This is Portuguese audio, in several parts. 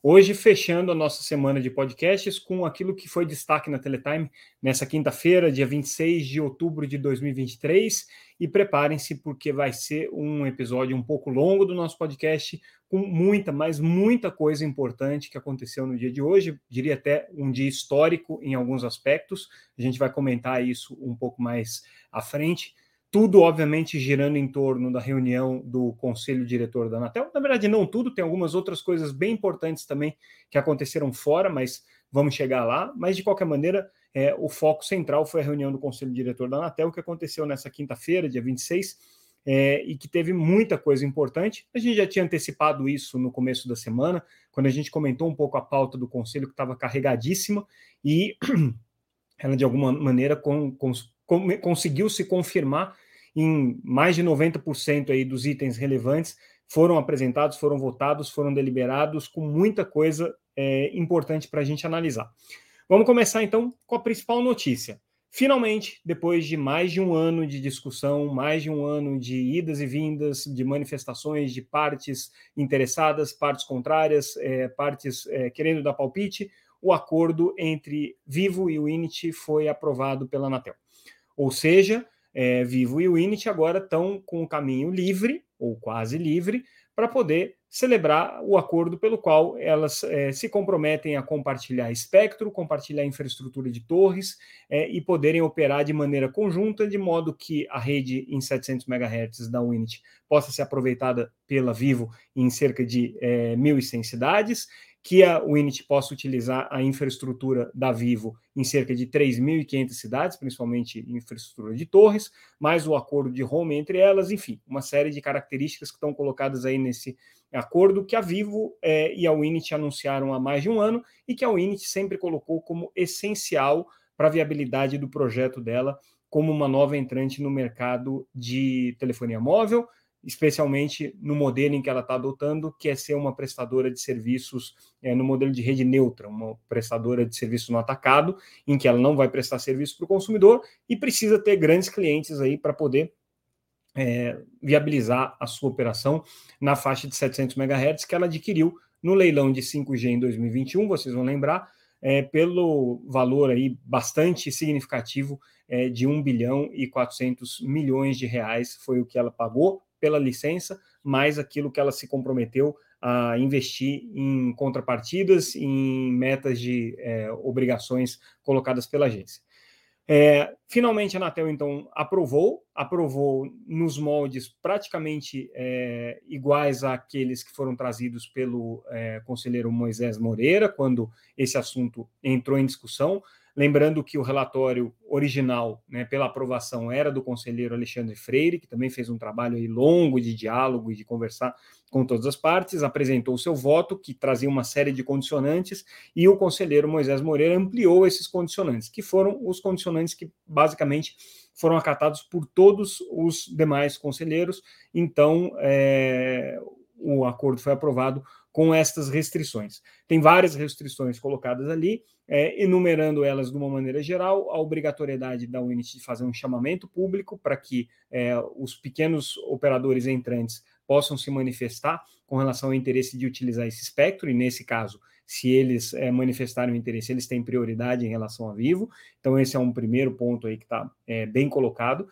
Hoje, fechando a nossa semana de podcasts com aquilo que foi destaque na Teletime nessa quinta-feira, dia 26 de outubro de 2023. E preparem-se, porque vai ser um episódio um pouco longo do nosso podcast, com muita, mas muita coisa importante que aconteceu no dia de hoje. Diria até um dia histórico em alguns aspectos. A gente vai comentar isso um pouco mais à frente. Tudo, obviamente, girando em torno da reunião do conselho diretor da Anatel. Na verdade, não tudo, tem algumas outras coisas bem importantes também que aconteceram fora, mas vamos chegar lá. Mas, de qualquer maneira, é, o foco central foi a reunião do conselho diretor da Anatel, que aconteceu nessa quinta-feira, dia 26, é, e que teve muita coisa importante. A gente já tinha antecipado isso no começo da semana, quando a gente comentou um pouco a pauta do conselho, que estava carregadíssima, e ela, de alguma maneira, com, com conseguiu se confirmar em mais de 90% aí dos itens relevantes foram apresentados, foram votados, foram deliberados, com muita coisa é, importante para a gente analisar. Vamos começar então com a principal notícia. Finalmente, depois de mais de um ano de discussão, mais de um ano de idas e vindas, de manifestações de partes interessadas, partes contrárias, é, partes é, querendo dar palpite, o acordo entre Vivo e o Init foi aprovado pela Anatel. Ou seja, é, Vivo e o agora estão com o caminho livre, ou quase livre, para poder celebrar o acordo pelo qual elas é, se comprometem a compartilhar espectro, compartilhar infraestrutura de torres é, e poderem operar de maneira conjunta, de modo que a rede em 700 MHz da Unity possa ser aproveitada pela Vivo em cerca de é, 1.100 cidades que a Winit possa utilizar a infraestrutura da Vivo em cerca de 3.500 cidades, principalmente infraestrutura de torres, mais o acordo de home entre elas, enfim, uma série de características que estão colocadas aí nesse acordo que a Vivo é, e a Winit anunciaram há mais de um ano e que a Winit sempre colocou como essencial para a viabilidade do projeto dela como uma nova entrante no mercado de telefonia móvel, especialmente no modelo em que ela está adotando, que é ser uma prestadora de serviços é, no modelo de rede neutra, uma prestadora de serviço no atacado, em que ela não vai prestar serviço para o consumidor e precisa ter grandes clientes aí para poder é, viabilizar a sua operação na faixa de 700 MHz que ela adquiriu no leilão de 5G em 2021, vocês vão lembrar, é, pelo valor aí bastante significativo é, de 1 bilhão e 400 milhões de reais foi o que ela pagou pela licença, mais aquilo que ela se comprometeu a investir em contrapartidas, em metas de é, obrigações colocadas pela agência. É, finalmente a Anatel então aprovou, aprovou nos moldes praticamente é, iguais àqueles que foram trazidos pelo é, conselheiro Moisés Moreira quando esse assunto entrou em discussão. Lembrando que o relatório original, né, pela aprovação, era do conselheiro Alexandre Freire, que também fez um trabalho longo de diálogo e de conversar com todas as partes, apresentou o seu voto, que trazia uma série de condicionantes, e o conselheiro Moisés Moreira ampliou esses condicionantes, que foram os condicionantes que basicamente foram acatados por todos os demais conselheiros. Então, é, o acordo foi aprovado com estas restrições. Tem várias restrições colocadas ali, é, enumerando elas de uma maneira geral, a obrigatoriedade da Unity de fazer um chamamento público para que é, os pequenos operadores entrantes possam se manifestar com relação ao interesse de utilizar esse espectro, e nesse caso, se eles é, manifestarem o interesse, eles têm prioridade em relação a vivo. Então, esse é um primeiro ponto aí que está é, bem colocado.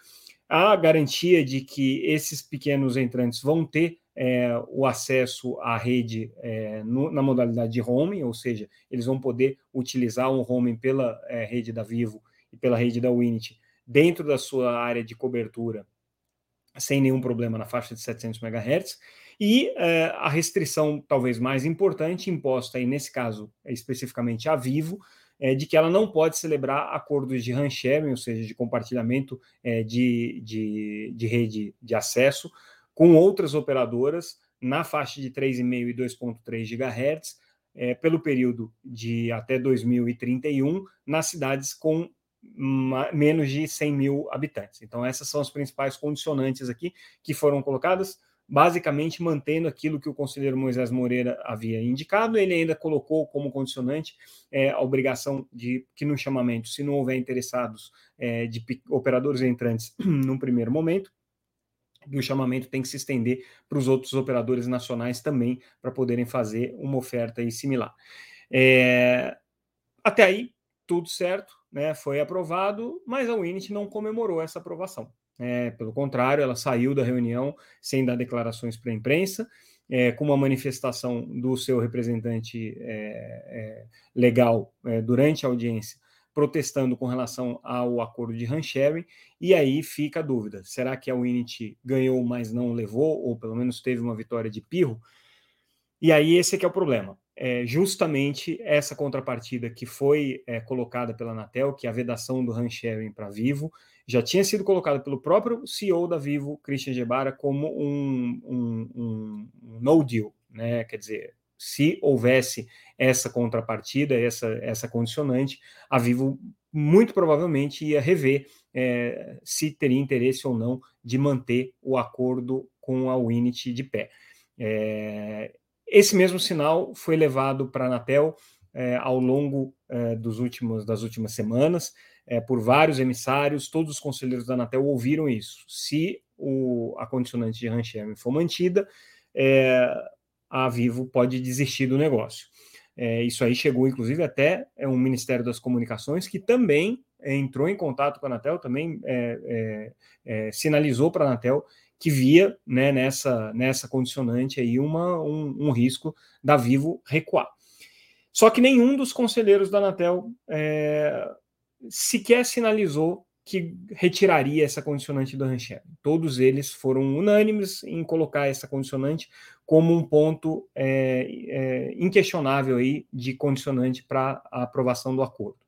A garantia de que esses pequenos entrantes vão ter é, o acesso à rede é, no, na modalidade de roaming, ou seja, eles vão poder utilizar um roaming pela é, rede da Vivo e pela rede da Winit dentro da sua área de cobertura sem nenhum problema na faixa de 700 MHz. E é, a restrição talvez mais importante imposta aí nesse caso especificamente a Vivo é de que ela não pode celebrar acordos de RAN sharing, ou seja, de compartilhamento é, de, de, de rede de acesso com outras operadoras na faixa de 3,5 e 2,3 GHz, é, pelo período de até 2031, nas cidades com menos de 100 mil habitantes. Então, essas são as principais condicionantes aqui que foram colocadas, basicamente mantendo aquilo que o conselheiro Moisés Moreira havia indicado. Ele ainda colocou como condicionante é, a obrigação de que no chamamento, se não houver interessados é, de operadores entrantes num primeiro momento, o chamamento tem que se estender para os outros operadores nacionais também, para poderem fazer uma oferta aí similar. É, até aí, tudo certo, né, foi aprovado, mas a Winit não comemorou essa aprovação. É, pelo contrário, ela saiu da reunião sem dar declarações para a imprensa, é, com uma manifestação do seu representante é, é legal é, durante a audiência, protestando com relação ao acordo de sharing, e aí fica a dúvida: será que a Winit ganhou, mas não levou, ou pelo menos teve uma vitória de pirro? E aí esse é que é o problema é justamente essa contrapartida que foi é, colocada pela Anatel, que é a vedação do RAN sharing para Vivo, já tinha sido colocada pelo próprio CEO da Vivo, Christian Gebara, como um, um, um, um no deal, né? Quer dizer, se houvesse essa contrapartida, essa, essa condicionante, a Vivo muito provavelmente ia rever é, se teria interesse ou não de manter o acordo com a Winit de pé. É, esse mesmo sinal foi levado para a Anatel é, ao longo dos últimos, das últimas semanas, por vários emissários, todos os conselheiros da Anatel ouviram isso. Se o, a condicionante de Rancherme for mantida, é, a Vivo pode desistir do negócio. É, isso aí chegou, inclusive, até é, um Ministério das Comunicações que também entrou em contato com a Anatel, também sinalizou para a Anatel que via né, nessa, nessa condicionante aí uma, um, um, risco da Vivo recuar. Só que nenhum dos conselheiros da Anatel é, sequer sinalizou que retiraria essa condicionante do Rancher. Todos eles foram unânimes em colocar essa condicionante como um ponto é, é, inquestionável aí de condicionante para a aprovação do acordo.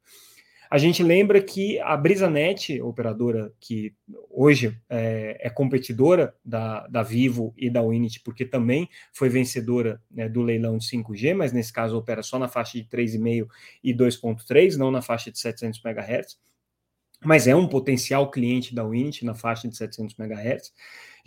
A gente lembra que a BrisaNet, operadora que hoje é, é competidora da, da Vivo e da Winit, porque também foi vencedora né, do leilão de 5G, mas nesse caso opera só na faixa de 3,5 e 2,3, não na faixa de 700 MHz, mas é um potencial cliente da Winit na faixa de 700 MHz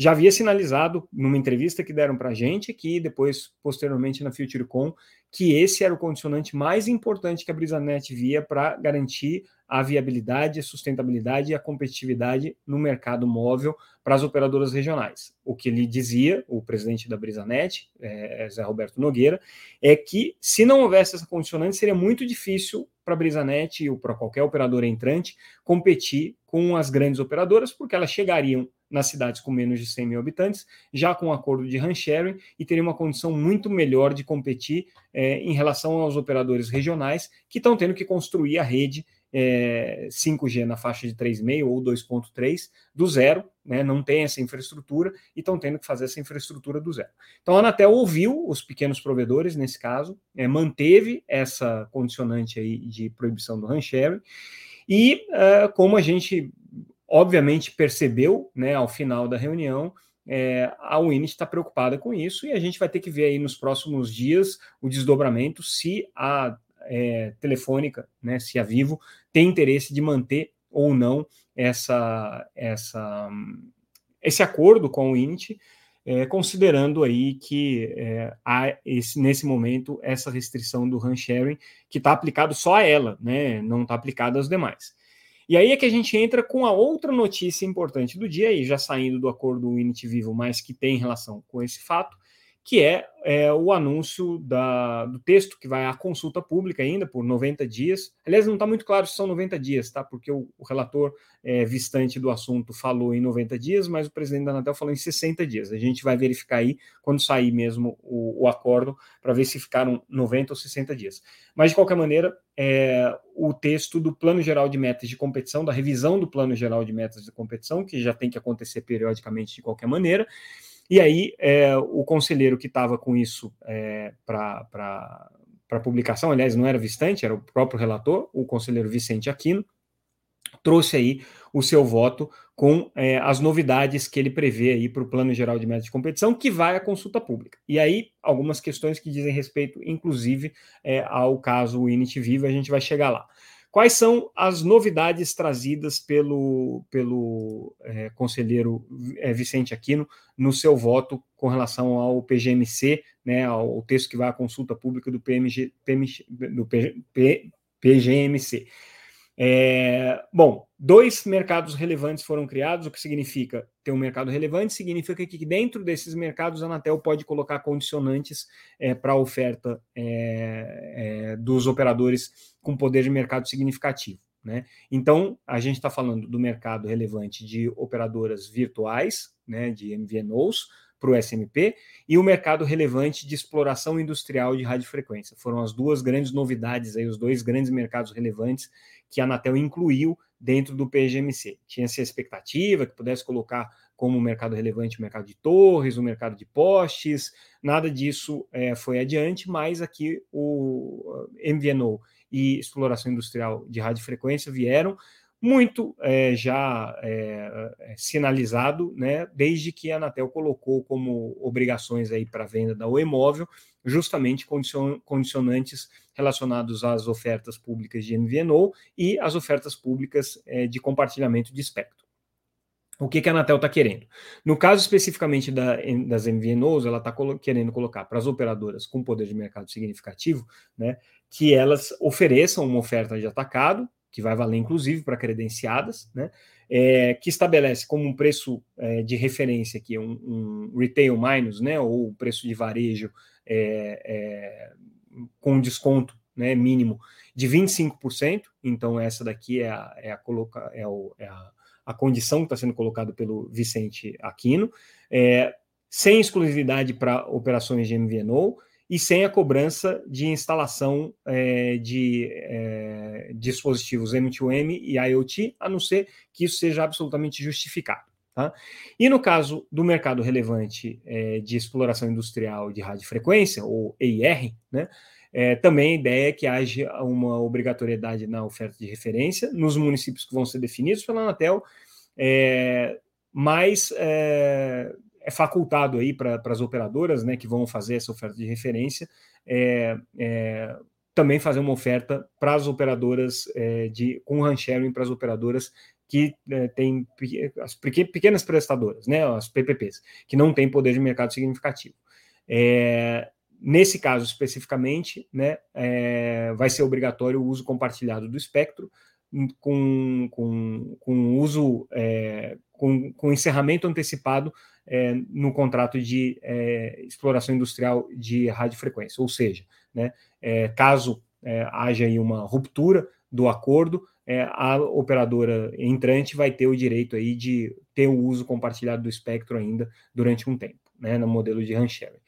já havia sinalizado numa entrevista que deram para a gente, que depois, posteriormente, na FutureCon, que esse era o condicionante mais importante que a BrisaNet via para garantir a viabilidade, a sustentabilidade e a competitividade no mercado móvel para as operadoras regionais. O que ele dizia, o presidente da BrisaNet, é, Zé Roberto Nogueira, é que se não houvesse essa condicionante, seria muito difícil para a BrisaNet ou para qualquer operadora entrante competir com as grandes operadoras, porque elas chegariam nas cidades com menos de 100 mil habitantes, já com um acordo de sharing e teria uma condição muito melhor de competir é, em relação aos operadores regionais que estão tendo que construir a rede é, 5G na faixa de 3,5 ou 2,3 do zero, né, não tem essa infraestrutura e estão tendo que fazer essa infraestrutura do zero. Então a Anatel ouviu os pequenos provedores nesse caso, é, manteve essa condicionante aí de proibição do sharing e uh, como a gente obviamente percebeu, né, ao final da reunião, é, a Winit está preocupada com isso e a gente vai ter que ver aí nos próximos dias o desdobramento se a é, Telefônica, né, se a Vivo tem interesse de manter ou não essa, essa, esse acordo com a Winit, é, considerando aí que é, há esse, nesse momento essa restrição do RAN sharing que está aplicado só a ela, né, não está aplicado aos demais. E aí é que a gente entra com a outra notícia importante do dia, e já saindo do acordo Unity Vivo, mas que tem relação com esse fato, que é, é o anúncio da, do texto que vai à consulta pública ainda por 90 dias. Aliás, não está muito claro se são 90 dias, tá? Porque o, o relator é, vistante do assunto falou em 90 dias, mas o presidente da Anatel falou em 60 dias. A gente vai verificar aí quando sair mesmo o, o acordo para ver se ficaram 90 ou 60 dias. Mas, de qualquer maneira, é, o texto do Plano Geral de Metas de Competição, da revisão do Plano Geral de Metas de Competição, que já tem que acontecer periodicamente de qualquer maneira. E aí, é, o conselheiro que estava com isso é, para publicação, aliás, não era Vistante, era o próprio relator, o conselheiro Vicente Aquino, trouxe aí o seu voto com é, as novidades que ele prevê aí para o Plano Geral de Metas de Competição, que vai à consulta pública. E aí, algumas questões que dizem respeito, inclusive, é, ao caso Init Viva, a gente vai chegar lá. Quais são as novidades trazidas pelo, pelo é, conselheiro é, Vicente Aquino no seu voto com relação ao PGMC, né, ao texto que vai à consulta pública do, PMG, PMG, do PGMC? É, bom, dois mercados relevantes foram criados, o que significa ter um mercado relevante, significa que dentro desses mercados a Anatel pode colocar condicionantes é, para a oferta é, é, dos operadores com poder de mercado significativo. Né? Então, a gente está falando do mercado relevante de operadoras virtuais, né, de MVNOs, para o SMP, e o mercado relevante de exploração industrial de radiofrequência. Foram as duas grandes novidades, aí, os dois grandes mercados relevantes que a Anatel incluiu dentro do PGMC. Tinha-se a expectativa que pudesse colocar como mercado relevante o mercado de torres, o mercado de postes, nada disso é, foi adiante, mas aqui o MVNO e exploração industrial de radiofrequência vieram muito é, já é, é, sinalizado, né, desde que a Anatel colocou como obrigações aí para venda da Oi Móvel, justamente condicion, condicionantes relacionados às ofertas públicas de MVNO e às ofertas públicas é, de compartilhamento de espectro. O que, que a Anatel está querendo? No caso especificamente da, das MVNOs, ela está colo querendo colocar para as operadoras com poder de mercado significativo, né, que elas ofereçam uma oferta de atacado, que vai valer inclusive para credenciadas, né? É, que estabelece como um preço é, de referência aqui um, um, retail minus, né? Ou preço de varejo é, é com desconto né, mínimo de 25%. Então, essa daqui é a, é a, coloca, é, o, é a, a condição que está sendo colocada pelo Vicente Aquino, é, sem exclusividade para operações de MVNO e sem a cobrança de instalação é, de é, dispositivos M2M e IoT, a não ser que isso seja absolutamente justificado. Tá? E no caso do mercado relevante é, de exploração industrial de radiofrequência, ou EIR, né, é, também a ideia é que haja uma obrigatoriedade na oferta de referência nos municípios que vão ser definidos pela Anatel, é, mas é, facultado aí para as operadoras né, que vão fazer essa oferta de referência é, é, também fazer uma oferta para as operadoras é, de com hand sharing para as operadoras que é, têm as pequenas prestadoras, né, as PPPs, que não têm poder de mercado significativo. É, nesse caso especificamente, né, é, vai ser obrigatório o uso compartilhado do espectro com, com, com uso é, com, com encerramento antecipado é, no contrato de é, exploração industrial de radiofrequência. Ou seja, né, é, caso é, haja aí uma ruptura do acordo, é, a operadora entrante vai ter o direito aí de ter o uso compartilhado do espectro ainda durante um tempo, né, no modelo de RAN sharing.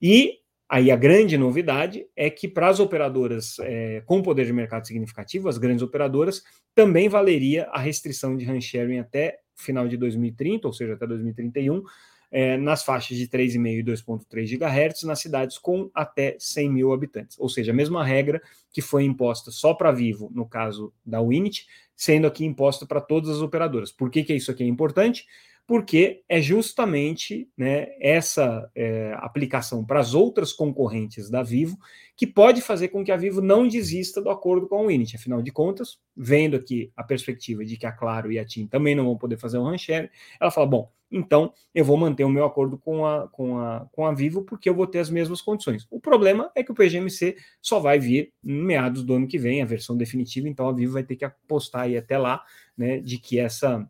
E aí a grande novidade é que para as operadoras é, com poder de mercado significativo, as grandes operadoras, também valeria a restrição de RAN sharing até final de 2030, ou seja, até 2031, é, nas faixas de 3,5 e 2,3 GHz, nas cidades com até 100 mil habitantes. Ou seja, a mesma regra que foi imposta só para Vivo, no caso da Winit, sendo aqui imposta para todas as operadoras. Por que, que isso aqui é importante? Porque é justamente né, essa é, aplicação para as outras concorrentes da Vivo que pode fazer com que a Vivo não desista do acordo com a Winit. Afinal de contas, vendo aqui a perspectiva de que a Claro e a TIM também não vão poder fazer um rancher, ela fala: bom, então eu vou manter o meu acordo com a, com, a, com a Vivo porque eu vou ter as mesmas condições. O problema é que o PGMC só vai vir em meados do ano que vem, a versão definitiva, então a Vivo vai ter que apostar aí até lá né, de que essa.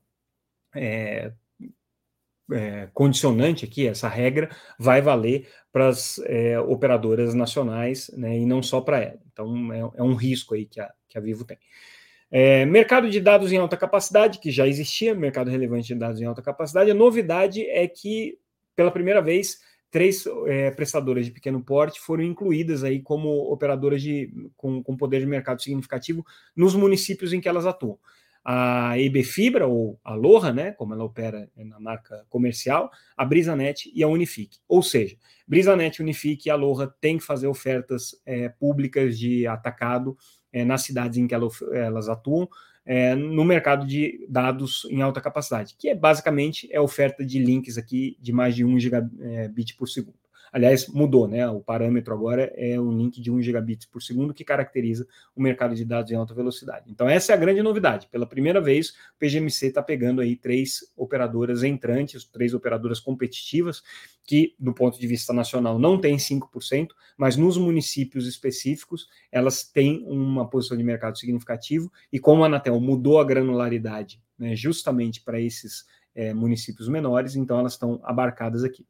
É, é, condicionante aqui, essa regra, vai valer para as é, operadoras nacionais né, e não só para ela. Então, é, é, um risco aí que a, que a Vivo tem. É, mercado de dados em alta capacidade, que já existia, mercado relevante de dados em alta capacidade. A novidade é que, pela primeira vez, três é, prestadoras de pequeno porte foram incluídas aí como operadoras de, com, com poder de mercado significativo nos municípios em que elas atuam a EB Fibra, ou a Loja, né, como ela opera na marca comercial, a BrisaNet e a Unifique. Ou seja, BrisaNet, Unifique e a Loja têm que fazer ofertas é, públicas de atacado é, nas cidades em que ela, elas atuam, é, no mercado de dados em alta capacidade, que é basicamente é oferta de links aqui de mais de 1 gigabit por segundo. Aliás, mudou, né? O parâmetro agora é um link de 1 gigabits por segundo que caracteriza o mercado de dados em alta velocidade. Então, essa é a grande novidade. Pela primeira vez, o PGMC está pegando aí três operadoras entrantes, três operadoras competitivas, que, do ponto de vista nacional, não tem 5%, mas nos municípios específicos, elas têm uma posição de mercado significativo, e como a Anatel mudou a granularidade né, justamente para esses é, municípios menores, então elas estão abarcadas aqui.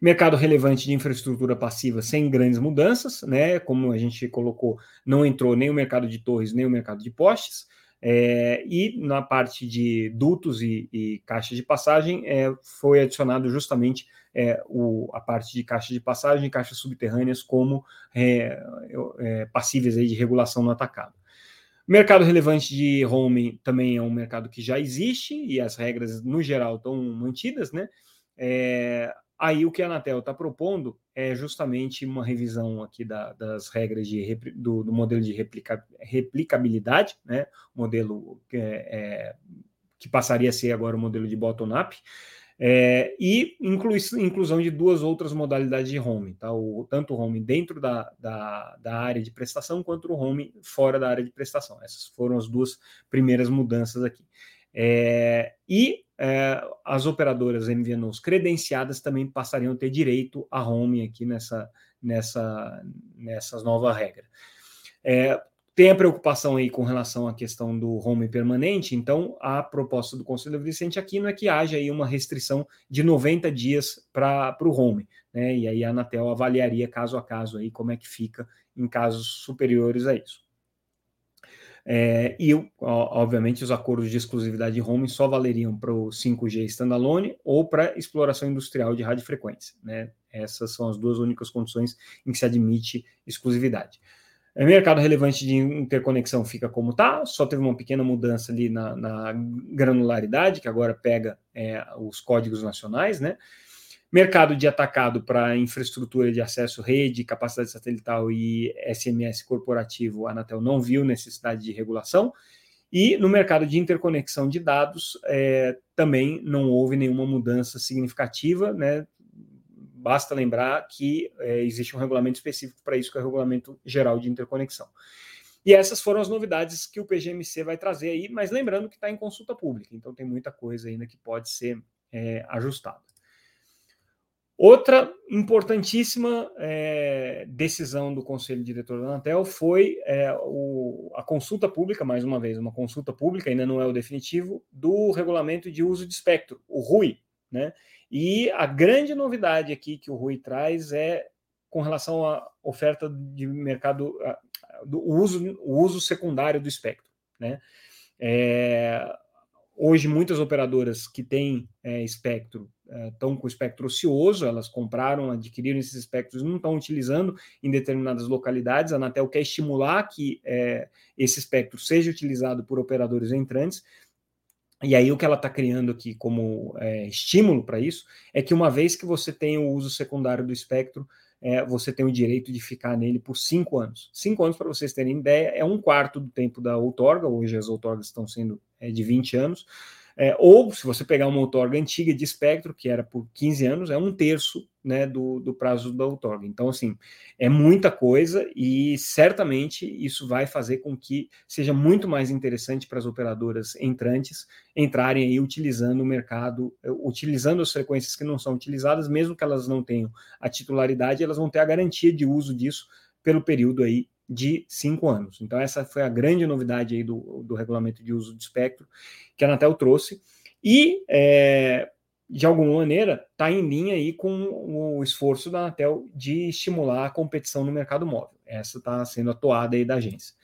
Mercado relevante de infraestrutura passiva sem grandes mudanças, né? Como a gente colocou, não entrou nem o mercado de torres, nem o mercado de postes. É, e na parte de dutos e, e caixas de passagem é, foi adicionado justamente é, o, a parte de caixa de passagem e caixas subterrâneas como é, é, passíveis aí de regulação no atacado. Mercado relevante de home também é um mercado que já existe e as regras, no geral, estão mantidas, né? É, aí o que a Anatel está propondo é justamente uma revisão aqui da, das regras de, do, do, modelo de replica, replicabilidade, né? Modelo que, é, é, que passaria a ser agora o modelo de bottom-up, é, e inclui, inclusão de duas outras modalidades de home, tá? o, tanto o home dentro da, da, da, área de prestação quanto o home fora da área de prestação. Essas foram as duas primeiras mudanças aqui. É, e é, as operadoras MVNOs credenciadas também passariam a ter direito a home aqui nessa, nessa, nessas nova regra. É, tem a preocupação aí com relação à questão do home permanente, então a proposta do Conselho Vicente aqui não é que haja aí uma restrição de 90 dias para o home, né? E aí a Anatel avaliaria caso a caso aí como é que fica em casos superiores a isso. É, e, obviamente, os acordos de exclusividade de home só valeriam para o 5G standalone ou para exploração industrial de radiofrequência. Né? Essas são as duas únicas condições em que se admite exclusividade. O é, mercado relevante de interconexão fica como está, só teve uma pequena mudança ali na, na granularidade, que agora pega é, os códigos nacionais, né? Mercado de atacado para infraestrutura de acesso, rede, capacidade satelital e SMS corporativo, a Anatel não viu necessidade de regulação. E no mercado de interconexão de dados, é, também não houve nenhuma mudança significativa, né? Basta lembrar que é, existe um regulamento específico para isso, que é o Regulamento Geral de Interconexão. E essas foram as novidades que o PGMC vai trazer aí, mas lembrando que está em consulta pública, então tem muita coisa ainda que pode ser é, ajustada. Outra importantíssima é, decisão do Conselho Diretor da Anatel foi é, o, a consulta pública, mais uma vez, uma consulta pública, ainda não é o definitivo, do regulamento de uso de espectro, o RUI, né? E a grande novidade aqui que o Rui traz é com relação à oferta de mercado, do uso, o uso secundário do espectro. Né? É, hoje, muitas operadoras que têm é, espectro estão é, com espectro ocioso, elas compraram, adquiriram esses espectros não estão utilizando em determinadas localidades. A Anatel quer estimular que é, esse espectro seja utilizado por operadores entrantes, e aí o que ela está criando aqui como é, estímulo para isso é que uma vez que você tem o uso secundário do espectro, é, você tem o direito de ficar nele por cinco anos. Cinco anos, para vocês terem ideia, é um quarto do tempo da outorga, hoje as outorgas estão sendo é, de 20 anos, é, ou, se você pegar uma outorga antiga de espectro, que era por 15 anos, é um terço né, do, do prazo da outorga. Então, assim, é muita coisa e certamente isso vai fazer com que seja muito mais interessante para as operadoras entrantes entrarem aí utilizando o mercado, utilizando as frequências que não são utilizadas, mesmo que elas não tenham a titularidade, elas vão ter a garantia de uso disso pelo período aí de cinco anos. Então, essa foi a grande novidade aí do, do regulamento de uso de espectro que a Anatel trouxe. E, é, de alguma maneira, está em linha aí com o esforço da Anatel de estimular a competição no mercado móvel. Essa está sendo atuada aí da agência.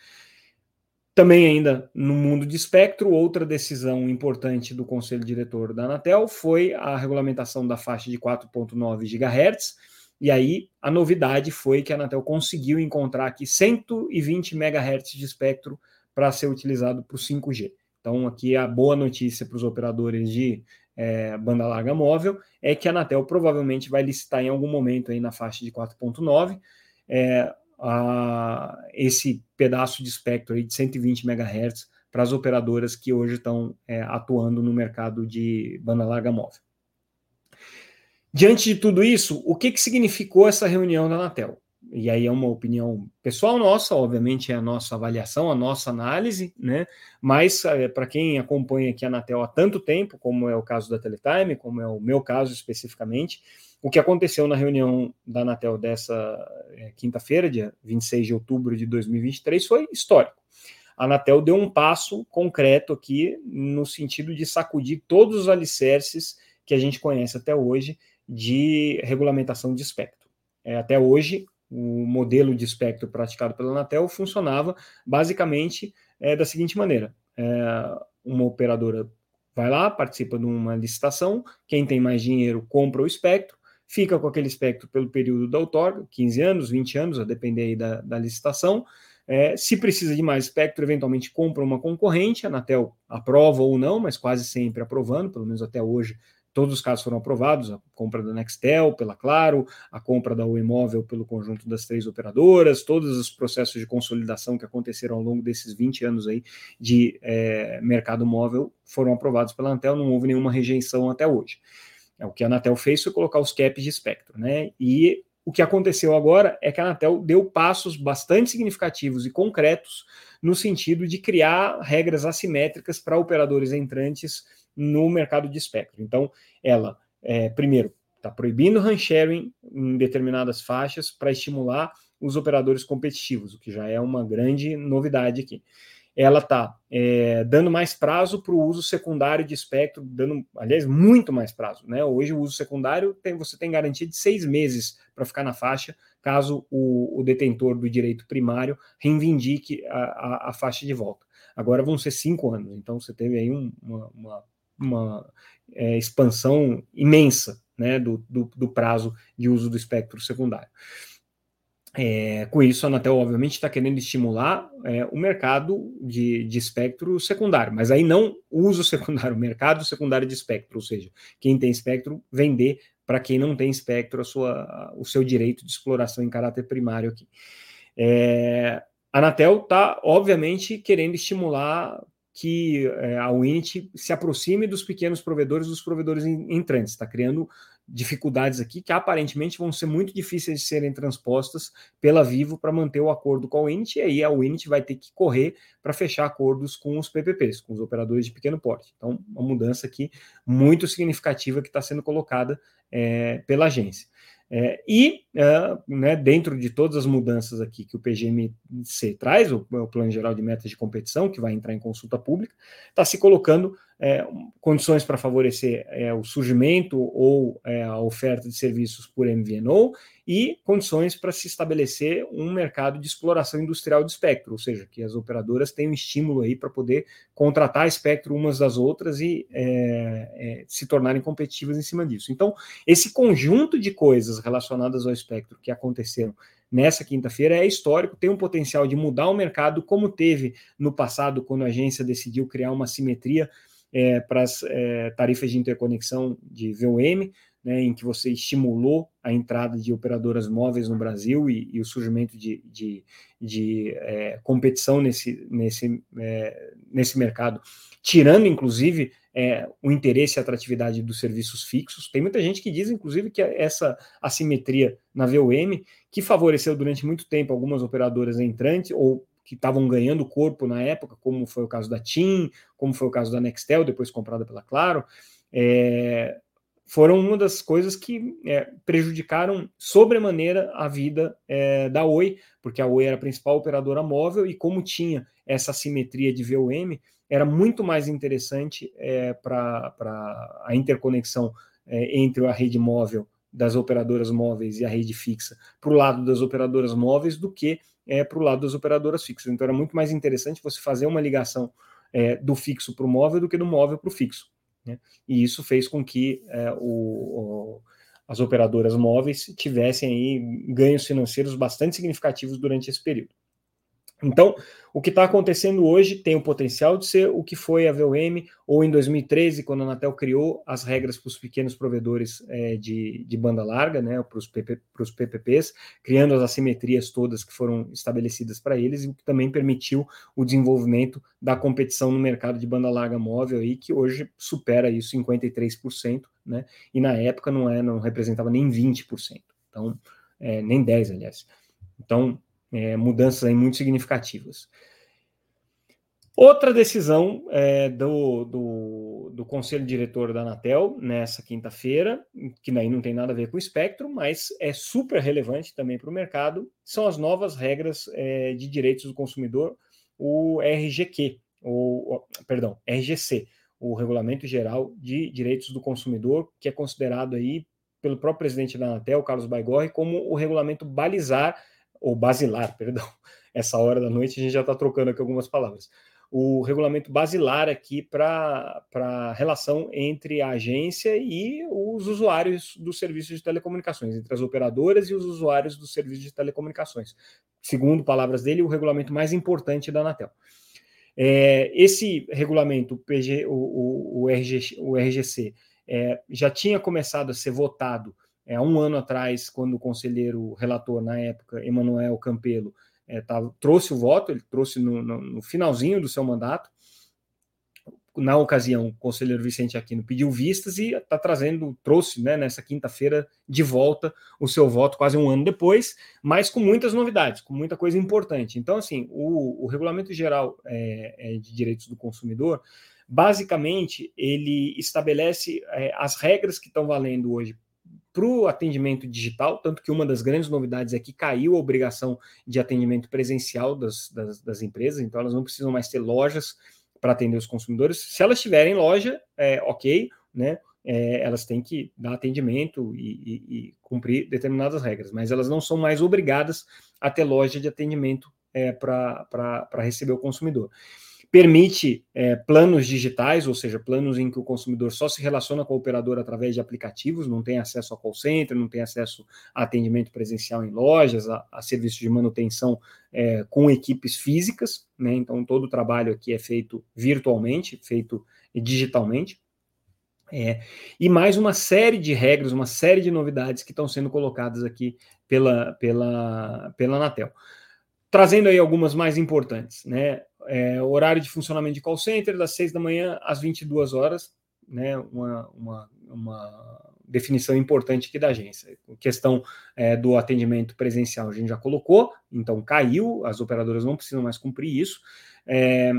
Também ainda no mundo de espectro, outra decisão importante do Conselho Diretor da Anatel foi a regulamentação da faixa de 4.9 GHz, e aí a novidade foi que a Anatel conseguiu encontrar aqui 120 MHz de espectro para ser utilizado para o 5G. Então, aqui a boa notícia para os operadores de é, banda larga móvel é que a Anatel provavelmente vai licitar em algum momento aí na faixa de 4.9 é, esse pedaço de espectro aí de 120 MHz para as operadoras que hoje estão é, atuando no mercado de banda larga móvel. Diante de tudo isso, o que, que significou essa reunião da Anatel? E aí é uma opinião pessoal nossa, obviamente é a nossa avaliação, a nossa análise, né? Mas é, para quem acompanha aqui a Anatel há tanto tempo, como é o caso da Teletime, como é o meu caso especificamente, o que aconteceu na reunião da Anatel dessa é, quinta-feira, dia 26 de outubro de 2023, foi histórico. A Anatel deu um passo concreto aqui no sentido de sacudir todos os alicerces que a gente conhece até hoje de regulamentação de espectro. É, até hoje, o modelo de espectro praticado pela Anatel funcionava basicamente é, da seguinte maneira: é, uma operadora vai lá, participa de uma licitação, quem tem mais dinheiro compra o espectro, fica com aquele espectro pelo período da outorga, 15 anos, 20 anos, a depender aí da, da licitação. É, se precisa de mais espectro, eventualmente compra uma concorrente, a Anatel aprova ou não, mas quase sempre aprovando, pelo menos até hoje Todos os casos foram aprovados, a compra da Nextel pela Claro, a compra da Imóvel pelo conjunto das três operadoras, todos os processos de consolidação que aconteceram ao longo desses 20 anos aí de é, mercado móvel foram aprovados pela Anatel, não houve nenhuma rejeição até hoje. É, o que a Anatel fez foi colocar os caps de espectro, né? E o que aconteceu agora é que a Anatel deu passos bastante significativos e concretos no sentido de criar regras assimétricas para operadores entrantes no mercado de espectro. Então, ela, é, primeiro, está proibindo hand-sharing em determinadas faixas para estimular os operadores competitivos, o que já é uma grande novidade aqui. Ela está é, dando mais prazo para o uso secundário de espectro, dando, aliás, muito mais prazo. Né? Hoje, o uso secundário tem, você tem garantia de seis meses para ficar na faixa, caso o, o, detentor do direito primário reivindique a, a, a, faixa de volta. Agora vão ser cinco anos, então você teve aí um, uma, uma uma é, expansão imensa né, do, do, do, prazo de uso do espectro secundário. É, com isso, a Anatel, obviamente, está querendo estimular é, o mercado de, de espectro secundário, mas aí não uso secundário, mercado secundário de espectro, ou seja, quem tem espectro vender para quem não tem espectro a sua, o seu direito de exploração em caráter primário aqui. É, a Anatel está, obviamente, querendo estimular que é, a Unity se aproxime dos pequenos provedores, dos provedores entrantes. Está criando dificuldades aqui que aparentemente vão ser muito difíceis de serem transpostas pela Vivo para manter o acordo com a Unity, e aí a Unity vai ter que correr para fechar acordos com os PPPs, com os operadores de pequeno porte. Então, uma mudança aqui muito significativa que está sendo colocada é, pela agência. É, e, é, né, dentro de todas as mudanças aqui que o PGMC traz, o, o, Plano Geral de Metas de Competição, que vai entrar em consulta pública, está se colocando é, condições para favorecer é, o surgimento ou é, a oferta de serviços por MVNO e condições para se estabelecer um mercado de exploração industrial de espectro, ou seja, que as operadoras tenham estímulo aí para poder contratar espectro umas das outras e é, se tornarem competitivas em cima disso. Então, esse conjunto de coisas relacionadas ao espectro que aconteceram nessa quinta-feira é histórico, tem um potencial de mudar o mercado, como teve no passado, quando a agência decidiu criar uma simetria é, para as é, tarifas de interconexão de VOM, né, em que você estimulou a entrada de operadoras móveis no Brasil e, e o surgimento de, de, de é, competição nesse, nesse, é, nesse mercado, tirando inclusive é, o interesse e atratividade dos serviços fixos. Tem muita gente que diz, inclusive, que essa assimetria na VOM, que favoreceu durante muito tempo algumas operadoras entrantes ou que estavam ganhando corpo na época, como foi o caso da TIM, como foi o caso da Nextel, depois comprada pela Claro, é, foram uma das coisas que é, prejudicaram sobremaneira a vida é, da Oi, porque a Oi era a principal operadora móvel e como tinha essa simetria de VOM, era muito mais interessante é, para a interconexão é, entre a rede móvel das operadoras móveis e a rede fixa para o lado das operadoras móveis do que é, para o lado das operadoras fixas. Então era muito mais interessante você fazer uma ligação é, do fixo para o móvel do que do móvel para o fixo. Né? E isso fez com que é, o, o, as operadoras móveis tivessem aí ganhos financeiros bastante significativos durante esse período. Então, o que está acontecendo hoje tem o potencial de ser o que foi a VOM, ou em 2013, quando a Anatel criou as regras para os pequenos provedores é, de, de, banda larga, né, para os PP, PPPs, criando as assimetrias todas que foram estabelecidas para eles, e que também permitiu o desenvolvimento da competição no mercado de banda larga móvel, aí, que hoje supera isso 53%, né? E na época não, é, não representava nem 20%, então, é, nem 10%, aliás. Então, é, mudanças aí muito significativas. Outra decisão é, do, do, do, Conselho Diretor da Anatel nessa quinta-feira, que aí não tem nada a ver com o espectro, mas é super relevante também para o mercado, são as novas regras é, de direitos do consumidor, o RGQ, ou, perdão, RGC, o Regulamento Geral de Direitos do Consumidor, que é considerado aí pelo próprio presidente da Anatel, Carlos Baigorre, como o regulamento balizar, ou basilar, perdão, essa hora da noite a gente já está trocando aqui algumas palavras o regulamento basilar aqui para a relação entre a agência e os usuários dos serviços de telecomunicações, entre as operadoras e os usuários dos serviços de telecomunicações. Segundo palavras dele, o regulamento mais importante da Anatel. É, esse regulamento, PG, o, o, o, RG, o RGC, é, já tinha começado a ser votado é, há um ano atrás, quando o conselheiro relator, na época, Emanuel Campelo, é, tá, trouxe o voto, ele trouxe no, no, no, finalzinho do seu mandato. Na ocasião, o conselheiro Vicente Aquino pediu vistas e está trazendo, trouxe né, nessa quinta-feira de volta o seu voto quase um ano depois, mas com muitas novidades, com muita coisa importante. Então, assim, o, o Regulamento Geral é, é de Direitos do Consumidor, basicamente, ele estabelece é, as regras que estão valendo hoje para o atendimento digital, tanto que uma das grandes novidades é que caiu a obrigação de atendimento presencial das, das, das empresas, então elas não precisam mais ter lojas para atender os consumidores. Se elas tiverem loja, é ok, né? É, elas têm que dar atendimento e, e, e, cumprir determinadas regras, mas elas não são mais obrigadas a ter loja de atendimento é, para receber o consumidor permite é, planos digitais, ou seja, planos em que o consumidor só se relaciona com o operador através de aplicativos, não tem acesso a call center, não tem acesso a atendimento presencial em lojas, a, a serviços de manutenção é, com equipes físicas, né? Então todo o trabalho aqui é feito virtualmente, feito digitalmente. É, e mais uma série de regras, uma série de novidades que estão sendo colocadas aqui pela, pela, pela Anatel. Trazendo aí algumas mais importantes, né? É, horário de funcionamento de call center das 6 da manhã às 22 horas, né? Uma, uma, uma definição importante aqui da agência. Questão é, do atendimento presencial a gente já colocou, então caiu, as operadoras não precisam mais cumprir isso. É,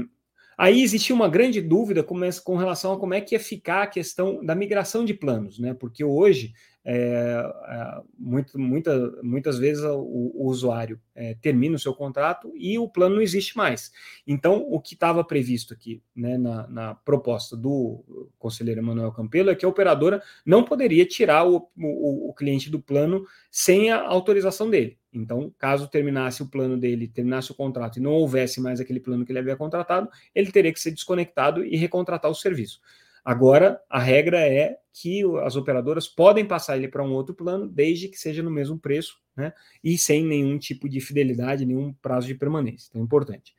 Aí existia uma grande dúvida com, relação a como é que ia ficar a questão da migração de planos, né? Porque hoje é, é, muito, muita, muitas vezes o, o usuário é, termina o seu contrato e o plano não existe mais. Então, o que estava previsto aqui né, na, na, proposta do conselheiro Emanuel Campelo é que a operadora não poderia tirar o, o, o cliente do plano sem a autorização dele. Então, caso terminasse o plano dele, terminasse o contrato e não houvesse mais aquele plano que ele havia contratado, ele teria que ser desconectado e recontratar o serviço. Agora, a regra é que as operadoras podem passar ele para um outro plano, desde que seja no mesmo preço, né? E sem nenhum tipo de fidelidade, nenhum prazo de permanência. Então, é importante.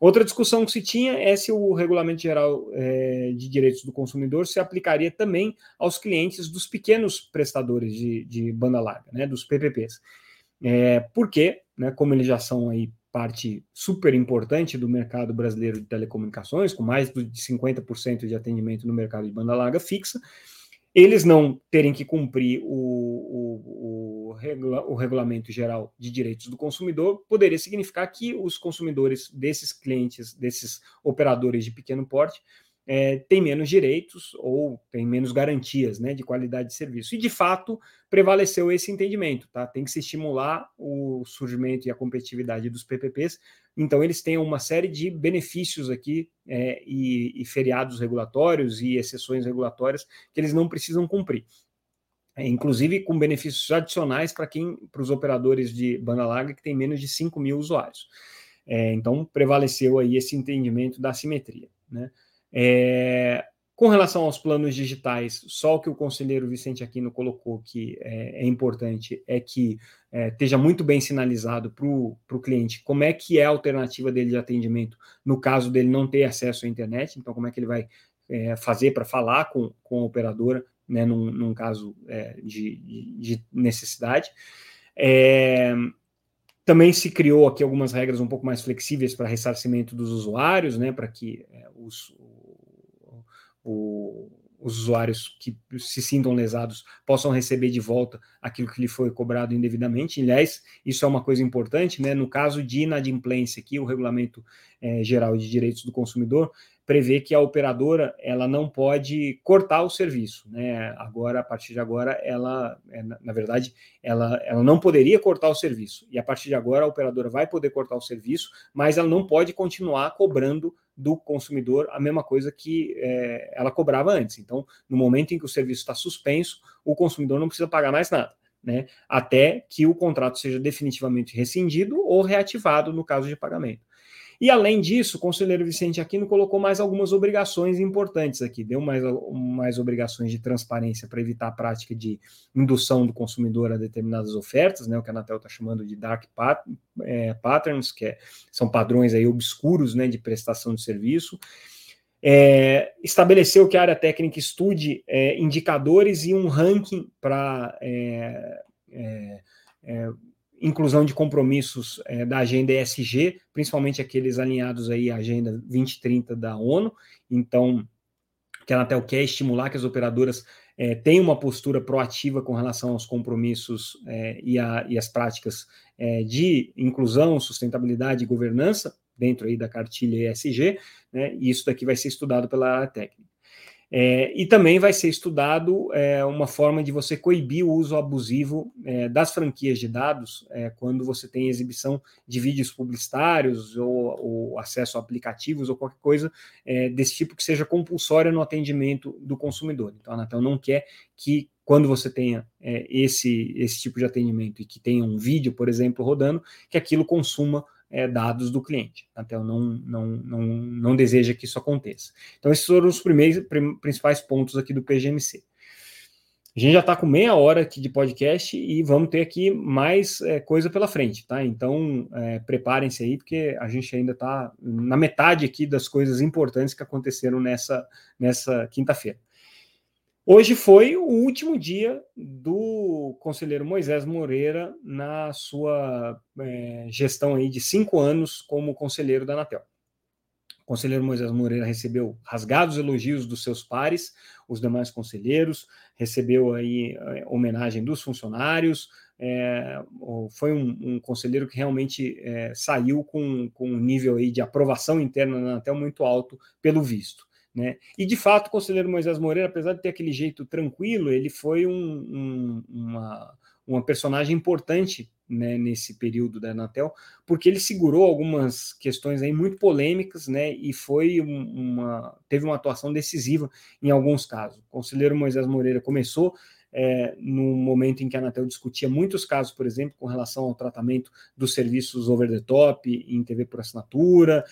Outra discussão que se tinha é se o Regulamento Geral é, de Direitos do Consumidor se aplicaria também aos clientes dos pequenos prestadores de, de banda larga, né, dos PPPs. É, porque, né, como eles já são aí parte super importante do mercado brasileiro de telecomunicações, com mais de 50% de atendimento no mercado de banda larga fixa, eles não terem que cumprir o, o, o, regula, o, regulamento geral de direitos do consumidor, poderia significar que os consumidores desses clientes, desses operadores de pequeno porte, é, tem menos direitos ou tem menos garantias né, de qualidade de serviço. E, de fato, prevaleceu esse entendimento. Tá? Tem que se estimular o surgimento e a competitividade dos PPPs. Então, eles têm uma série de benefícios aqui é, e, e feriados regulatórios e exceções regulatórias que eles não precisam cumprir. É, inclusive com benefícios adicionais para quem, para os operadores de banda larga que tem menos de 5 mil usuários. É, então, prevaleceu aí esse entendimento da simetria. Né? É, com relação aos planos digitais, só o que o conselheiro Vicente Aquino colocou que é, é importante é que é, esteja muito bem sinalizado para o cliente como é que é a alternativa dele de atendimento no caso dele não ter acesso à internet, então como é que ele vai é, fazer para falar com, com a operadora, né, num, num caso é, de, de, necessidade. É, também se criou aqui algumas regras um pouco mais flexíveis para ressarcimento dos usuários, né, para que os, o, os usuários que se sintam lesados possam receber de volta aquilo que lhe foi cobrado indevidamente. Aliás, isso é uma coisa importante, né? No caso de inadimplência, aqui o Regulamento é, Geral de Direitos do Consumidor prevê que a operadora ela não pode cortar o serviço, né? Agora, a partir de agora, ela, é, na verdade, ela, ela não poderia cortar o serviço. E a partir de agora, a operadora vai poder cortar o serviço, mas ela não pode continuar cobrando do consumidor a mesma coisa que é, ela cobrava antes. Então, no momento em que o serviço está suspenso, o consumidor não precisa pagar mais nada. Né, até que o contrato seja definitivamente rescindido ou reativado no caso de pagamento. E além disso, o conselheiro Vicente Aquino colocou mais algumas obrigações importantes aqui, deu mais, mais obrigações de transparência para evitar a prática de indução do consumidor a determinadas ofertas, né, o que a Anatel está chamando de dark pat, é, patterns, que é, são padrões aí obscuros né, de prestação de serviço. É, estabeleceu que a área técnica estude é, indicadores e um ranking para é, é, é inclusão de compromissos é, da agenda ESG, principalmente aqueles alinhados aí à agenda 2030 da ONU. Então, que a Anatel quer estimular que as operadoras é, tenham uma postura proativa com relação aos compromissos é, e, a, e, as práticas é, de inclusão, sustentabilidade e governança dentro aí da cartilha ESG, né, e isso daqui vai ser estudado pela área técnica. É, e também vai ser estudado é, uma forma de você coibir o uso abusivo é, das franquias de dados é, quando você tem exibição de vídeos publicitários ou, ou acesso a aplicativos ou qualquer coisa é, desse tipo que seja compulsória no atendimento do consumidor. Então, a Anatel não quer que quando você tenha é, esse, esse tipo de atendimento e que tenha um vídeo, por exemplo, rodando, que aquilo consuma é, dados do cliente. A Intel não, não, não, não deseja que isso aconteça. Então, esses foram os primeiros, principais pontos aqui do PGMC. A gente já está com meia hora aqui de podcast e vamos ter aqui mais é, coisa pela frente, tá? Então, é, preparem-se aí, porque a gente ainda está na metade aqui das coisas importantes que aconteceram nessa, nessa quinta-feira. Hoje foi o último dia do conselheiro Moisés Moreira na sua é, gestão aí de cinco anos como conselheiro da Anatel. O conselheiro Moisés Moreira recebeu rasgados elogios dos seus pares, os demais conselheiros, recebeu aí é, homenagem dos funcionários, é, foi um, um, conselheiro que realmente saiu com, com um nível aí de aprovação interna da Anatel muito alto pelo visto. Né? E de fato, o conselheiro Moisés Moreira, apesar de ter aquele jeito tranquilo, ele foi um, um, uma, uma personagem importante né, nesse período da Anatel, porque ele segurou algumas questões aí muito polêmicas, né, e foi uma teve uma atuação decisiva em alguns casos. O conselheiro Moisés Moreira começou é, no momento em que a Anatel discutia muitos casos, por exemplo, com relação ao tratamento dos serviços over the top em TV por assinatura,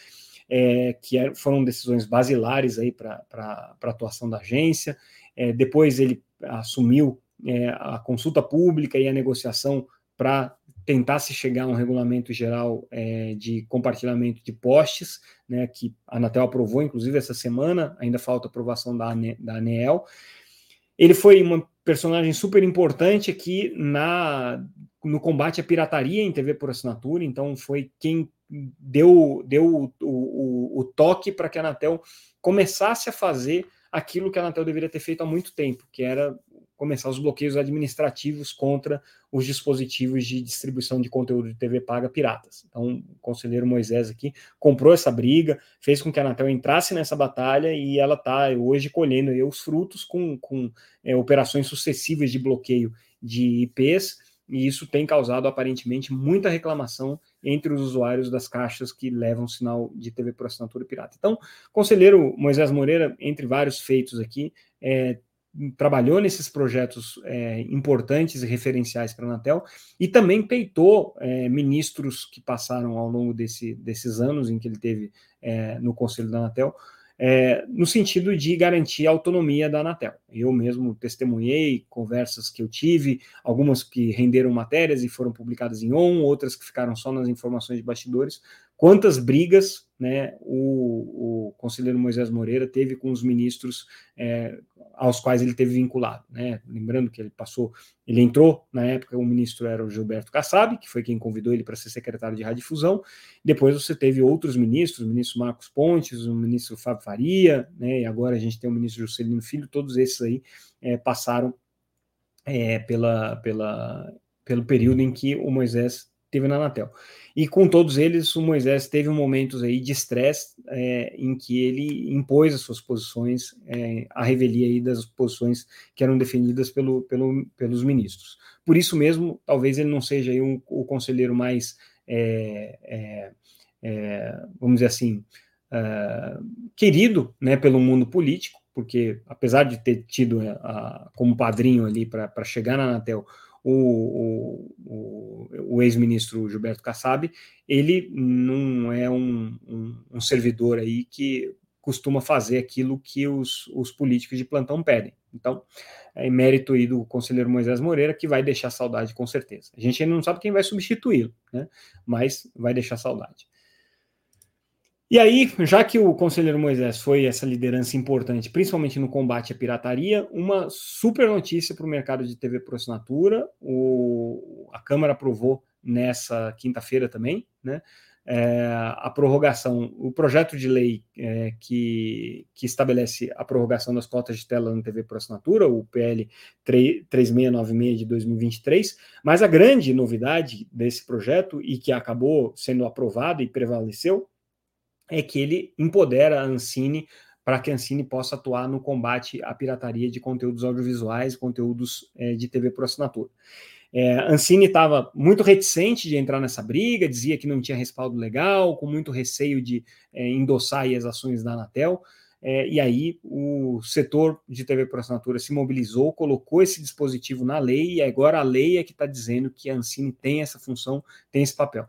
é, que é, foram decisões basilares aí para a atuação da agência. É, depois ele assumiu é, a consulta pública e a negociação para tentar se chegar a um regulamento geral é, de compartilhamento de postes, né, que a Anatel aprovou, inclusive, essa semana, ainda falta aprovação da, da ANEEL. Ele foi uma personagem super importante aqui na, no combate à pirataria em TV por assinatura, então foi quem deu, deu o, o, o toque para que a Anatel começasse a fazer aquilo que a Anatel deveria ter feito há muito tempo, que era começar os bloqueios administrativos contra os dispositivos de distribuição de conteúdo de TV paga piratas. Então, o conselheiro Moisés aqui comprou essa briga, fez com que a Anatel entrasse nessa batalha e ela está hoje colhendo os frutos com, com é, operações sucessivas de bloqueio de IPs, e isso tem causado aparentemente muita reclamação entre os usuários das caixas que levam sinal de TV por assinatura pirata. Então, conselheiro Moisés Moreira, entre vários feitos aqui, é, trabalhou nesses projetos é, importantes e referenciais para a Anatel e também peitou é, ministros que passaram ao longo desse, desses anos em que ele teve é, no Conselho da Anatel, é, no sentido de garantir a autonomia da Anatel. Eu mesmo testemunhei conversas que eu tive, algumas que renderam matérias e foram publicadas em ON, outras que ficaram só nas informações de bastidores, quantas brigas né, o, o conselheiro Moisés Moreira teve com os ministros é, aos quais ele teve vinculado. Né? Lembrando que ele passou, ele entrou, na época o ministro era o Gilberto Kassab, que foi quem convidou ele para ser secretário de radiodifusão. Depois você teve outros ministros, o ministro Marcos Pontes, o ministro Fábio Faria, né? e agora a gente tem o ministro Juscelino Filho, todos esses aí é, passaram é, pela, pela, pelo período em que o Moisés teve na Anatel. E com todos eles, o Moisés teve momentos aí de estresse é, em que ele impôs as suas posições, é, a revelia aí das posições que eram defendidas pelo, pelo, pelos ministros. Por isso mesmo, talvez ele não seja aí um, o conselheiro mais, é, é, é vamos dizer assim, é, querido né, pelo mundo político, porque apesar de ter tido a, como padrinho ali para chegar na Anatel o, o, o ex-ministro Gilberto Kassab, ele não é um, um, um, servidor aí que costuma fazer aquilo que os, os políticos de plantão pedem. Então, é mérito aí do conselheiro Moisés Moreira, que vai deixar saudade com certeza. A gente ainda não sabe quem vai substituí-lo, né? mas vai deixar saudade. E aí, já que o conselheiro Moisés foi essa liderança importante, principalmente no combate à pirataria, uma super notícia para o mercado de TV por assinatura. O, a Câmara aprovou nessa quinta-feira também, né? É, a prorrogação, o projeto de lei é, que, que estabelece a prorrogação das cotas de tela na TV por assinatura, o PL 3696 de 2023, mas a grande novidade desse projeto, e que acabou sendo aprovado e prevaleceu, é que ele empodera a Ancine para que a Ancine possa atuar no combate à pirataria de conteúdos audiovisuais, conteúdos é, de TV por assinatura. É, Ancine estava muito reticente de entrar nessa briga, dizia que não tinha respaldo legal, com muito receio de é, endossar as ações da Anatel. É, e aí o setor de TV por assinatura se mobilizou, colocou esse dispositivo na lei, e agora a lei é que está dizendo que a Ancine tem essa função, tem esse papel.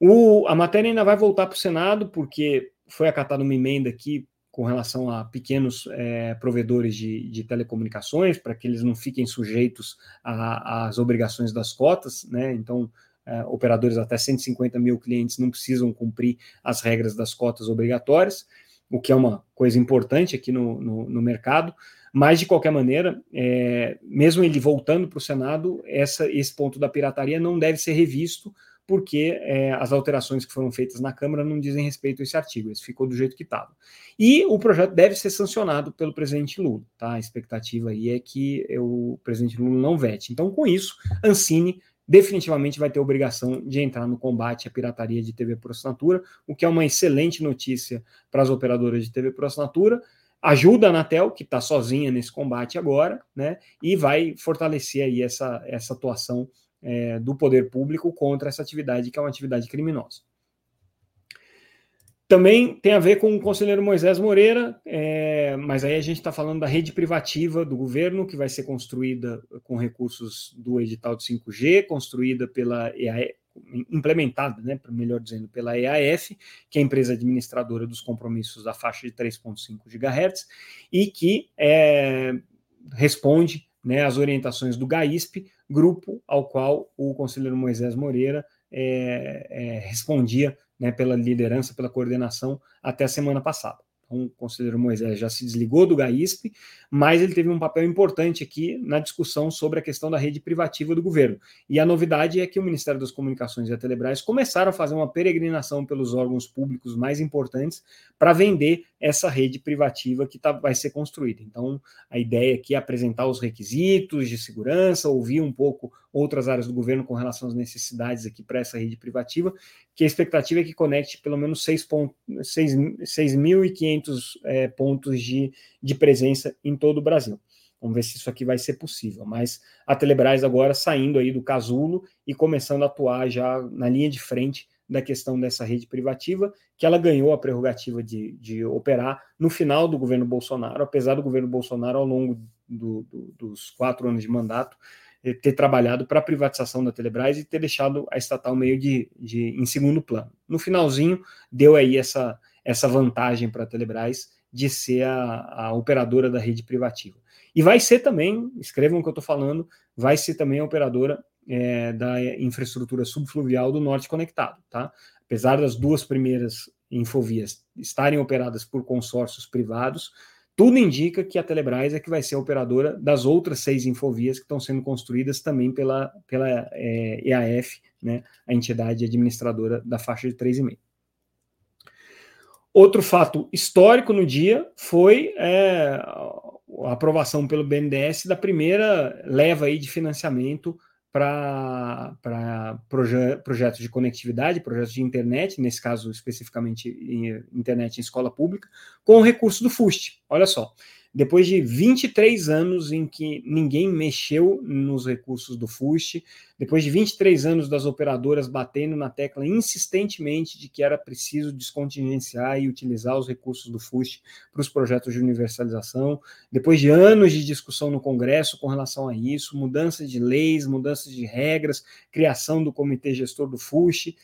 O, a matéria ainda vai voltar para o Senado, porque foi acatada uma emenda aqui com relação a pequenos é, provedores de, de telecomunicações, para que eles não fiquem sujeitos às obrigações das cotas, né? Então, é, operadores até 150 mil clientes não precisam cumprir as regras das cotas obrigatórias, o que é uma coisa importante aqui no, no, no mercado. Mas, de qualquer maneira, é, mesmo ele voltando para o Senado, essa, esse ponto da pirataria não deve ser revisto, porque é, as alterações que foram feitas na Câmara não dizem respeito a esse artigo, esse ficou do jeito que estava. E o projeto deve ser sancionado pelo presidente Lula, tá? A expectativa aí é que o presidente Lula não vete. Então, com isso, Ancine definitivamente vai ter obrigação de entrar no combate à pirataria de TV por assinatura, o que é uma excelente notícia para as operadoras de TV por assinatura. Ajuda a Anatel, que está sozinha nesse combate agora, né? E vai fortalecer aí essa, essa atuação é, do poder público contra essa atividade, que é uma atividade criminosa. Também tem a ver com o conselheiro Moisés Moreira, é, mas aí a gente está falando da rede privativa do governo, que vai ser construída com recursos do edital de 5G, construída pela EAE, implementada, né, melhor dizendo, pela EAF, que é a empresa administradora dos compromissos da faixa de 3,5 GHz, e que é, responde né, às orientações do GAISP, grupo ao qual o conselheiro Moisés Moreira é, é, respondia né, pela liderança, pela coordenação até a semana passada. Então, o conselheiro Moisés já se desligou do GAISP, mas ele teve um papel importante aqui na discussão sobre a questão da rede privativa do governo. E a novidade é que o Ministério das Comunicações e a Telebrás começaram a fazer uma peregrinação pelos órgãos públicos mais importantes para vender essa rede privativa que tá, vai ser construída. Então, a ideia aqui é apresentar os requisitos de segurança, ouvir um pouco outras áreas do governo com relação às necessidades aqui para essa rede privativa, que a expectativa é que conecte pelo menos 6.500 é, pontos de, de presença em todo o Brasil. Vamos ver se isso aqui vai ser possível. Mas a Telebrás agora saindo aí do casulo e começando a atuar já na linha de frente da questão dessa rede privativa, que ela ganhou a prerrogativa de, de operar no final do governo Bolsonaro, apesar do governo Bolsonaro, ao longo do, do, dos quatro anos de mandato, eh, ter trabalhado para a privatização da Telebrás e ter deixado a estatal meio de, de em segundo plano. No finalzinho, deu aí essa, essa vantagem para a Telebrás de ser a, a operadora da rede privativa. E vai ser também, escrevam o que eu estou falando, vai ser também a operadora é, da infraestrutura subfluvial do Norte Conectado, tá? apesar das duas primeiras infovias estarem operadas por consórcios privados, tudo indica que a Telebrás é que vai ser a operadora das outras seis infovias que estão sendo construídas também pela, pela é, EAF, né, a entidade administradora da faixa de 3,5. Outro fato histórico no dia foi é, a aprovação pelo BNDES da primeira leva aí de financiamento para proje projetos de conectividade, projetos de internet, nesse caso especificamente internet em escola pública, com o recurso do FUST. Olha só, depois de 23 anos em que ninguém mexeu nos recursos do FUST, depois de 23 anos das operadoras batendo na tecla insistentemente de que era preciso descontingenciar e utilizar os recursos do FUST para os projetos de universalização, depois de anos de discussão no Congresso com relação a isso, mudança de leis, mudanças de regras, criação do comitê gestor do FUST,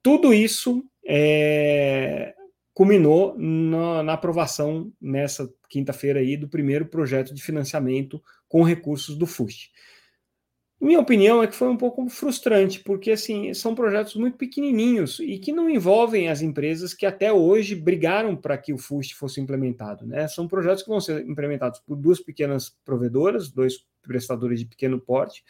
tudo isso é, culminou na, na aprovação nessa quinta-feira aí do primeiro projeto de financiamento com recursos do FUST. Minha opinião é que foi um pouco frustrante, porque assim são projetos muito pequenininhos e que não envolvem as empresas que até hoje brigaram para que o FUST fosse implementado. Né? São projetos que vão ser implementados por duas pequenas provedoras, dois prestadores de pequeno porte,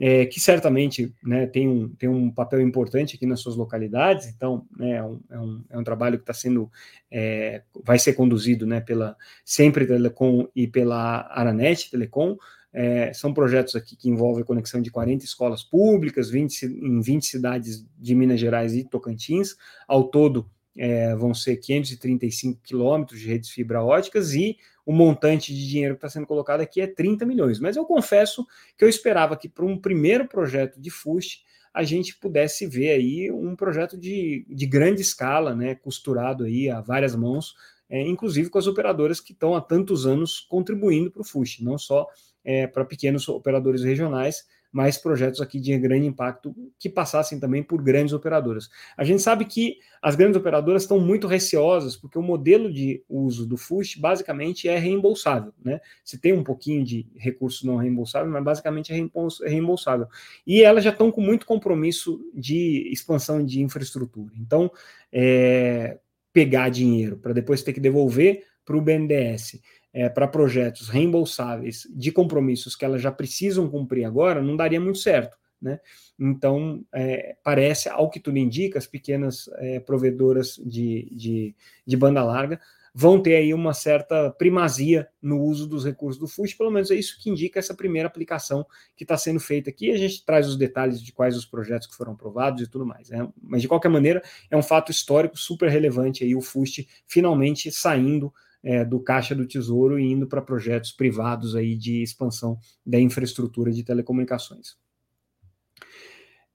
é, que certamente né, tem, um, tem um papel importante aqui nas suas localidades, então né, é, um, é, um, é um trabalho que está sendo, é, vai ser conduzido né, pela Sempre Telecom e pela Aranet Telecom, é, são projetos aqui que envolvem a conexão de 40 escolas públicas 20, em 20 cidades de Minas Gerais e Tocantins, ao todo é, vão ser 535 quilômetros de redes fibra óticas e o montante de dinheiro que está sendo colocado aqui é 30 milhões. Mas eu confesso que eu esperava que para um primeiro projeto de FUST a gente pudesse ver aí um projeto de, de grande escala, né, costurado aí a várias mãos, é, inclusive com as operadoras que estão há tantos anos contribuindo para o FUST, não só é, para pequenos operadores regionais, mais projetos aqui de grande impacto que passassem também por grandes operadoras. A gente sabe que as grandes operadoras estão muito receosas, porque o modelo de uso do FUST basicamente é reembolsável. Né? Se tem um pouquinho de recurso não reembolsável, mas basicamente é reembolsável. E elas já estão com muito compromisso de expansão de infraestrutura. Então, é, pegar dinheiro para depois ter que devolver para o BNDES é, para projetos reembolsáveis de compromissos que elas já precisam cumprir agora, não daria muito certo. Né? Então, é, parece, ao que tudo indica, as pequenas é, provedoras de, de, de, banda larga vão ter aí uma certa primazia no uso dos recursos do FUST, pelo menos é isso que indica essa primeira aplicação que está sendo feita aqui. A gente traz os detalhes de quais os projetos que foram aprovados e tudo mais. Né? Mas, de qualquer maneira, é um fato histórico super relevante aí o FUST finalmente saindo é, do caixa do tesouro e indo para projetos privados aí de expansão da infraestrutura de telecomunicações.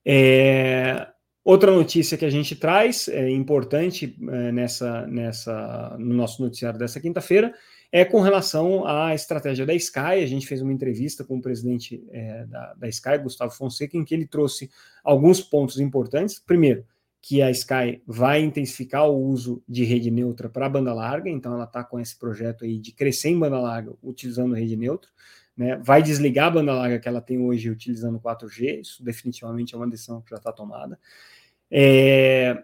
É, outra notícia que a gente traz, é importante é, nessa, nessa, no nosso noticiário dessa quinta-feira, é com relação à estratégia da Sky. A gente fez uma entrevista com o presidente é, da, da Sky, Gustavo Fonseca, em que ele trouxe alguns pontos importantes. Primeiro, que a Sky vai intensificar o uso de rede neutra para banda larga, então ela está com esse projeto aí de crescer em banda larga utilizando rede neutra, né? vai desligar a banda larga que ela tem hoje utilizando 4G, isso definitivamente é uma decisão que já está tomada. É,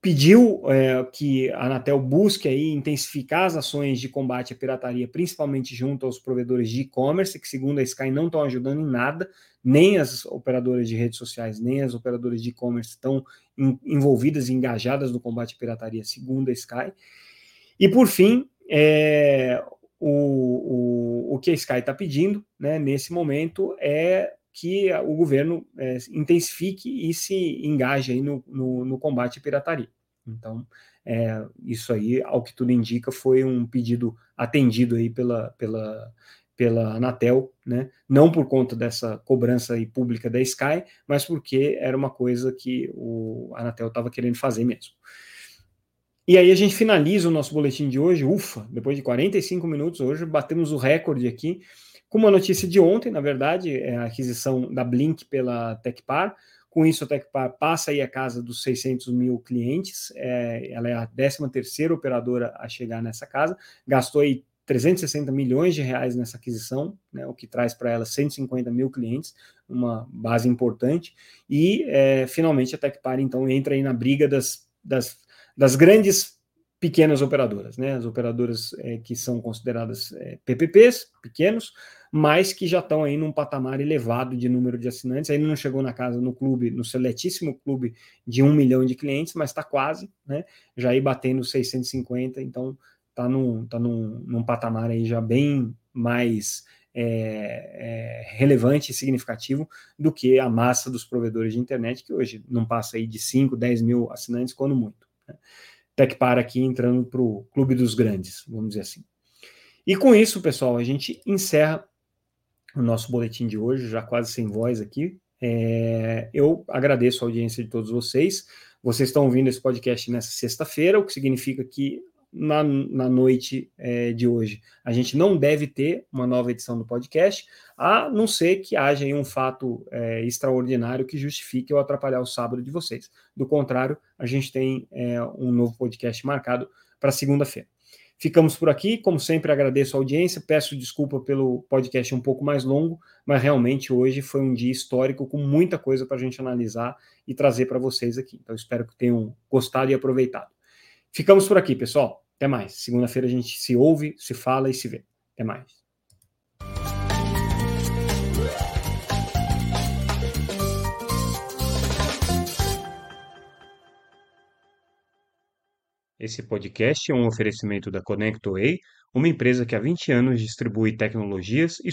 pediu é, que a Anatel busque aí intensificar as ações de combate à pirataria, principalmente junto aos provedores de e-commerce, que segundo a Sky não estão ajudando em nada, nem as operadoras de redes sociais, nem as operadoras de e-commerce estão in, envolvidas e engajadas no combate à pirataria, segundo a Sky. E por fim, é, o, o, o que a Sky está pedindo né, nesse momento é que o governo é, intensifique e se engaje aí no, no, no combate à pirataria. Então, é, isso aí, ao que tudo indica, foi um pedido atendido aí pela, pela, pela Anatel, né? não por conta dessa cobrança aí pública da Sky, mas porque era uma coisa que o Anatel estava querendo fazer mesmo. E aí a gente finaliza o nosso boletim de hoje, ufa, depois de 45 minutos, hoje batemos o recorde aqui, com uma notícia de ontem, na verdade, é a aquisição da Blink pela Tecpar. Com isso, a Tecpar passa aí a casa dos 600 mil clientes. É, ela é a 13 terceira operadora a chegar nessa casa. Gastou aí 360 milhões de reais nessa aquisição, né, o que traz para ela 150 mil clientes, uma base importante, e é, finalmente a TecPar então entra aí na briga das, das, das grandes pequenas operadoras, né, as operadoras é, que são consideradas é, PPPs, pequenos, mas que já estão aí num patamar elevado de número de assinantes, ainda não chegou na casa no clube, no seletíssimo clube de um milhão de clientes, mas está quase, né, já aí batendo 650, então está num, tá num, num patamar aí já bem mais é, é, relevante e significativo do que a massa dos provedores de internet, que hoje não passa aí de 5, 10 mil assinantes, quando muito. Né? Para aqui entrando para o clube dos grandes, vamos dizer assim. E com isso, pessoal, a gente encerra o nosso boletim de hoje, já quase sem voz aqui. É, eu agradeço a audiência de todos vocês. Vocês estão ouvindo esse podcast nessa sexta-feira, o que significa que na, na noite é, de hoje. A gente não deve ter uma nova edição do podcast, a não ser que haja um fato é, extraordinário que justifique eu atrapalhar o sábado de vocês. Do contrário, a gente tem é, um novo podcast marcado para segunda-feira. Ficamos por aqui, como sempre agradeço a audiência, peço desculpa pelo podcast um pouco mais longo, mas realmente hoje foi um dia histórico com muita coisa para a gente analisar e trazer para vocês aqui. Então espero que tenham gostado e aproveitado. Ficamos por aqui, pessoal. Até mais. Segunda-feira a gente se ouve, se fala e se vê. Até mais. Esse podcast é um oferecimento da ConnectWay, uma empresa que há 20 anos distribui tecnologias e